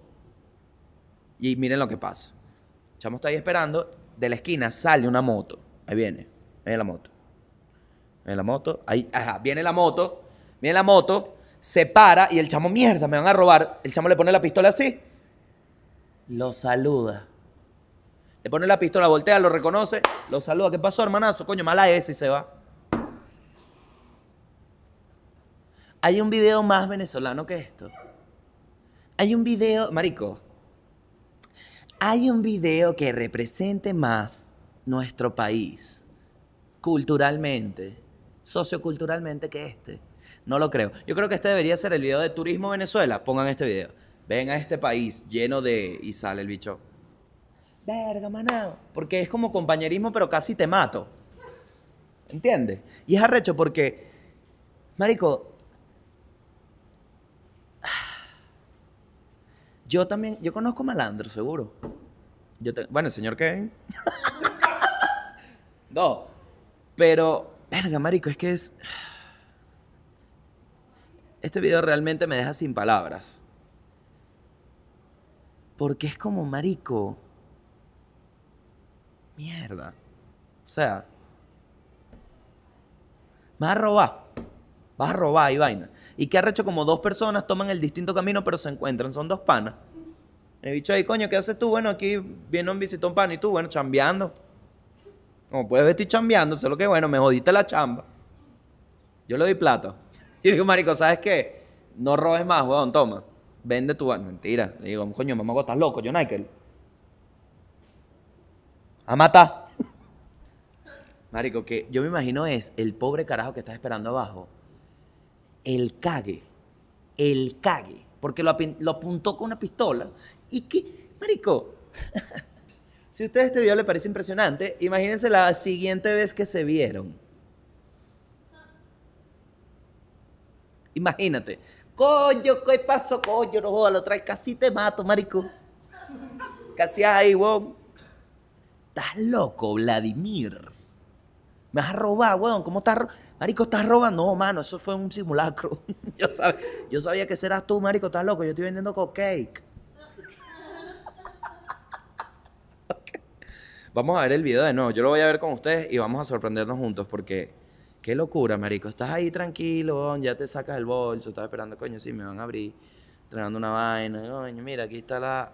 Speaker 1: Y miren lo que pasa. El chamo está ahí esperando. De la esquina sale una moto. Ahí viene. Ahí viene la moto. Viene la moto. Ahí, viene la moto. Viene la moto. Se para y el chamo, mierda, me van a robar. El chamo le pone la pistola así. Lo saluda. Le pone la pistola, voltea, lo reconoce, lo saluda. ¿Qué pasó, hermanazo? Coño, mala esa y se va. Hay un video más venezolano que esto. Hay un video, marico. Hay un video que represente más nuestro país culturalmente, socioculturalmente que este. No lo creo. Yo creo que este debería ser el video de Turismo Venezuela. Pongan este video. Ven a este país lleno de... Y sale el bicho. Verga, manado. Porque es como compañerismo, pero casi te mato. ¿Entiendes? Y es arrecho porque, Marico, <sighs> yo también, yo conozco malandro, seguro. Bueno, el señor Kevin. <laughs> no, pero, verga, Marico, es que es... Este video realmente me deja sin palabras. Porque es como, Marico, Mierda. O sea. Vas a robar. Vas a robar y vaina. Y que arrecho como dos personas toman el distinto camino, pero se encuentran. Son dos panas. El bicho ahí, coño, ¿qué haces tú? Bueno, aquí viene un visitón pan y tú, bueno, chambeando. Como puedes ver, estoy chambeando. Solo que, bueno, me jodiste la chamba. Yo le doy plata. <laughs> Y digo, marico, ¿sabes qué? No robes más, weón, toma. Vende tu... Mentira. Le digo, coño, mamá, estás loco, yo, Michael. A matar. <laughs> Marico, que yo me imagino es el pobre carajo que está esperando abajo. El cague. El cague. Porque lo, lo apuntó con una pistola. Y que, Marico, <laughs> si a ustedes este video le parece impresionante, imagínense la siguiente vez que se vieron. Imagínate. Coño, ¿qué pasó? Coño, no jodas, lo traes. Casi te mato, marico. Casi ahí, weón. Estás loco, Vladimir. Me vas a robar, weón. ¿Cómo estás? Marico, ¿estás robando? No, mano, eso fue un simulacro. <laughs> yo sabía que serás tú, marico. Estás loco. Yo estoy vendiendo cupcake. Vamos a ver el video de nuevo. Yo lo voy a ver con ustedes y vamos a sorprendernos juntos porque qué locura, marico. Estás ahí tranquilo, ya te sacas el bolso, estás esperando, coño, sí, me van a abrir, entregando una vaina. Coño, mira, aquí está la...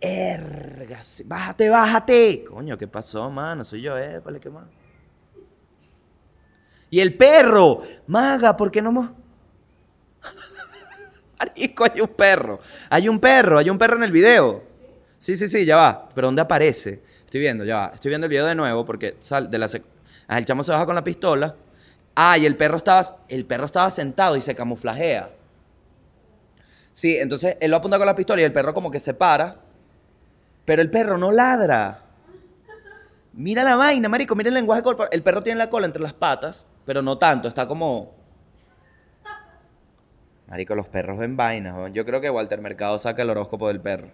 Speaker 1: Erga, bájate, bájate. Coño, ¿qué pasó, mano? Soy yo, eh, ¿qué más? Y el perro, maga, ¿por qué no mo- <laughs> Marico, hay un perro. Hay un perro, hay un perro en el video. Sí, sí, sí, ya va. Pero ¿dónde aparece? Estoy viendo, ya va. Estoy viendo el video de nuevo porque sal de la Ah, el chamo se baja con la pistola. Ah, y el perro estaba, el perro estaba sentado y se camuflajea. Sí, entonces él lo apunta con la pistola y el perro como que se para. Pero el perro no ladra. Mira la vaina, marico, mira el lenguaje corporal. El perro tiene la cola entre las patas, pero no tanto, está como... Marico, los perros ven vainas. weón. Yo creo que Walter Mercado saca el horóscopo del perro.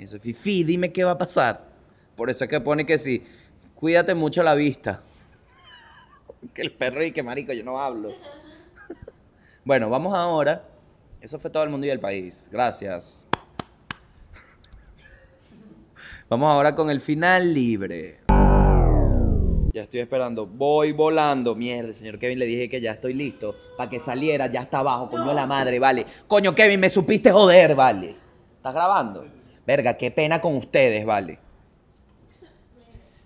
Speaker 1: Y dice, Fifi, dime qué va a pasar. Por eso es que pone que sí, cuídate mucho la vista. <laughs> que el perro y que marico, yo no hablo. <laughs> bueno, vamos ahora. Eso fue todo el mundo y el país. Gracias. <laughs> Vamos ahora con el final libre. Ya estoy esperando. Voy volando. Mierda, señor Kevin, le dije que ya estoy listo. Para que saliera, ya está abajo. Coño de la madre, vale. Coño, Kevin, me supiste joder, vale. ¿Estás grabando? Verga, qué pena con ustedes, vale.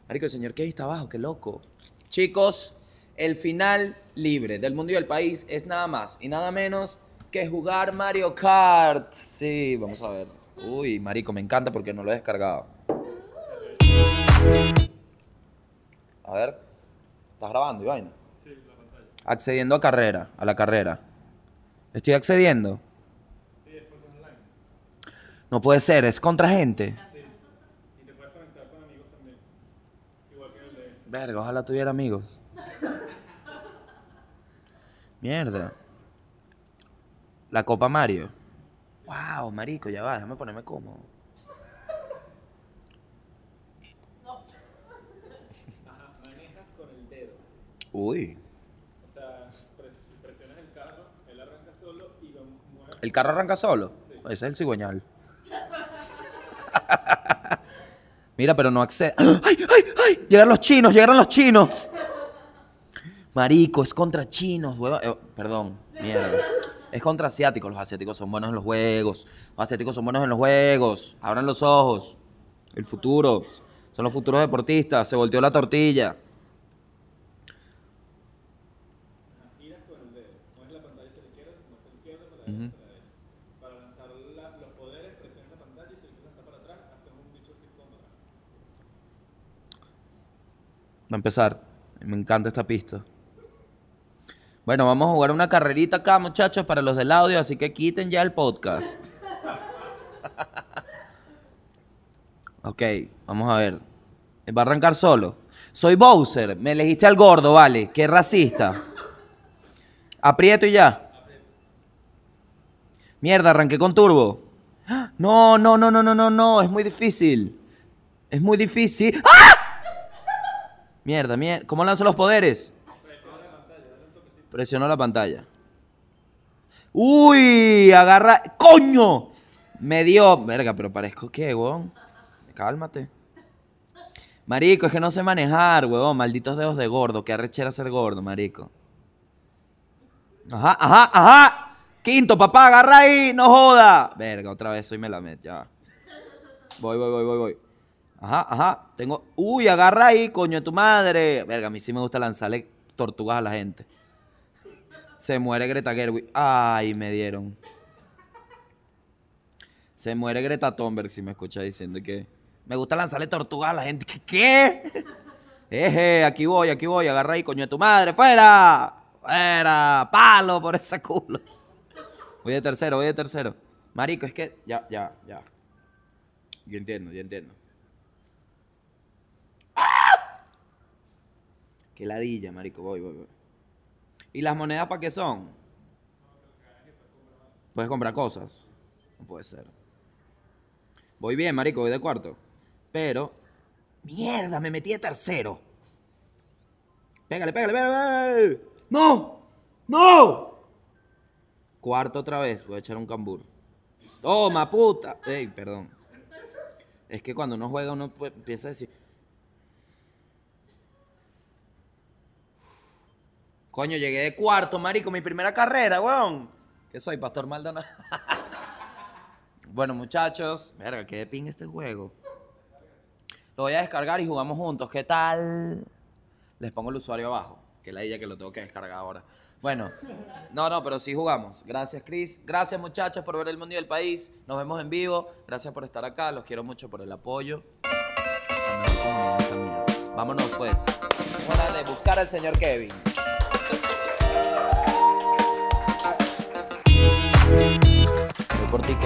Speaker 1: Marico, el señor Kevin está abajo, qué loco. Chicos, el final libre del mundo y del país es nada más y nada menos que jugar Mario Kart. Sí, vamos a ver. Uy, marico, me encanta porque no lo he descargado. A ver. ¿Estás grabando, y vaina? Sí, la pantalla. Accediendo a carrera, a la carrera. ¿Estoy accediendo? Sí, es porque online. No puede ser, es contra gente.
Speaker 2: Y te puedes conectar con amigos también. Igual que el de.
Speaker 1: Verga, ojalá tuviera amigos. Mierda. La Copa Mario. Wow, marico, ya va, déjame ponerme cómodo.
Speaker 2: Ajá, manejas con el dedo.
Speaker 1: Uy.
Speaker 2: O sea, pres- presionas el carro, él arranca solo y lo mueve.
Speaker 1: ¿El carro arranca solo? Ese es el cigüeñal. <laughs> Mira, pero no accede. <gasps> ¡Ay, ay, ay! Llegaron los chinos, llegaron los chinos. Marico, es contra chinos, hueva- eh, perdón, mierda. Es contra asiáticos. Los asiáticos son buenos en los juegos. Los asiáticos son buenos en los juegos. Abran los ojos. El futuro. Son los futuros deportistas. Se volteó la tortilla.
Speaker 2: Ajá, giras con el dedo. Mueves la pantalla hacia la izquierda, si mueves a la izquierda, para la derecha, para la derecha. Para lanzar la- los poderes, presionas la pantalla y si lo quieres lanzar para atrás, haces un bicho así como para atrás.
Speaker 1: Va a empezar. Me encanta esta pista. Bueno, vamos a jugar una carrerita acá, muchachos, para los del audio, así que quiten ya el podcast. <laughs> ok, vamos a ver. Va a arrancar solo. Soy Bowser. Me elegiste al gordo, vale. Qué racista. Aprieto y ya. Mierda, arranqué con turbo. No, no, no, no, no, no, no. Es muy difícil. Es muy difícil. ¡Ah! Mierda, mierda. ¿Cómo lanzo los poderes? Presionó la pantalla. ¡Uy! Agarra. ¡Coño! Me dio. Verga, pero parezco que, weón. Cálmate. Marico, es que no sé manejar, weón. Malditos dedos de gordo. Qué arrechera ser gordo, marico. Ajá, ajá, ajá. Quinto, papá, agarra ahí, no joda. Verga, otra vez soy Melamed, ya. va. Voy, voy, voy, voy, voy. Ajá, ajá. Tengo. Uy, agarra ahí, coño tu madre. Verga, a mí sí me gusta lanzarle tortugas a la gente. Se muere Greta Gerwig. Ay, me dieron. Se muere Greta Thunberg si me escucha diciendo que me gusta lanzarle tortugas a la gente. ¿Qué? ¿Qué? Aquí voy, aquí voy. Agarra ahí, coño tu madre. ¡Fuera! ¡Fuera! ¡Palo por ese culo! Voy de tercero, voy de tercero. Marico, es que. Ya, ya, ya. Yo entiendo, yo entiendo. Qué ladilla, marico. Voy, voy, voy. ¿Y las monedas para qué son? Puedes comprar cosas. No puede ser. Voy bien, marico, voy de cuarto. Pero. ¡Mierda! Me metí de tercero. Pégale, pégale, pégale. ¡No! ¡No! Cuarto otra vez. Voy a echar un cambur. Toma, puta. Ey, perdón. Es que cuando uno juega, uno pu- empieza a decir. Coño, llegué de cuarto, marico, mi primera carrera, weón. ¿Qué soy, Pastor Maldonado? <laughs> bueno, muchachos, verga, qué de ping este juego. Lo voy a descargar y jugamos juntos. ¿Qué tal? Les pongo el usuario abajo, que es la idea que lo tengo que descargar ahora. Bueno, no, no, pero sí jugamos. Gracias, Chris. Gracias, muchachos, por ver el mundo y el país. Nos vemos en vivo. Gracias por estar acá. Los quiero mucho por el apoyo. Vámonos, pues. Hora de buscar al señor Kevin. Deporte y